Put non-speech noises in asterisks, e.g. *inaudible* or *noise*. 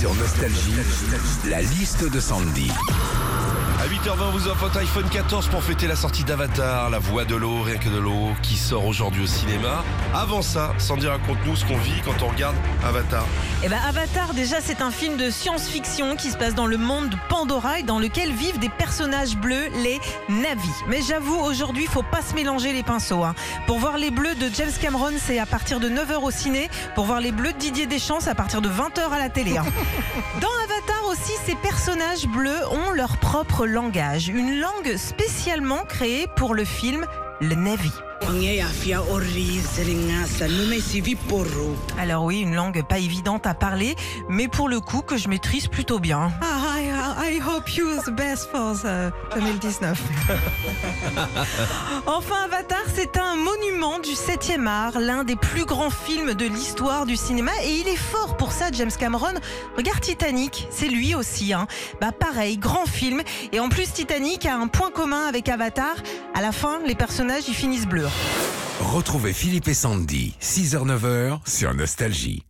Sur Nostalgie, la liste de Sandy. À 8h20, vous offre votre iPhone 14 pour fêter la sortie d'Avatar, La Voix de l'eau, rien que de l'eau, qui sort aujourd'hui au cinéma. Avant ça, Sandy, raconte-nous ce qu'on vit quand on regarde Avatar. Eh ben Avatar, déjà, c'est un film de science-fiction qui se passe dans le monde de Pandora et dans lequel vivent des personnages bleus, les Navis. Mais j'avoue, aujourd'hui, faut pas se mélanger les pinceaux. hein. Pour voir les bleus de James Cameron, c'est à partir de 9h au ciné. Pour voir les bleus de Didier Deschamps, c'est à partir de 20h à la télé. hein. *laughs* Dans Avatar aussi, ces personnages bleus ont leur propre langage. Une langue spécialement créée pour le film le porro. Alors oui, une langue pas évidente à parler, mais pour le coup que je maîtrise plutôt bien. Ah, I, hope you the best for the 2019. *laughs* enfin, Avatar, c'est un monument du 7e art, l'un des plus grands films de l'histoire du cinéma, et il est fort pour ça, James Cameron. Regarde Titanic, c'est lui aussi. Hein. Bah pareil, grand film, et en plus Titanic a un point commun avec Avatar. À la fin, les personnages ils finissent bleus. Retrouvez Philippe et Sandy, 6h-9h sur Nostalgie.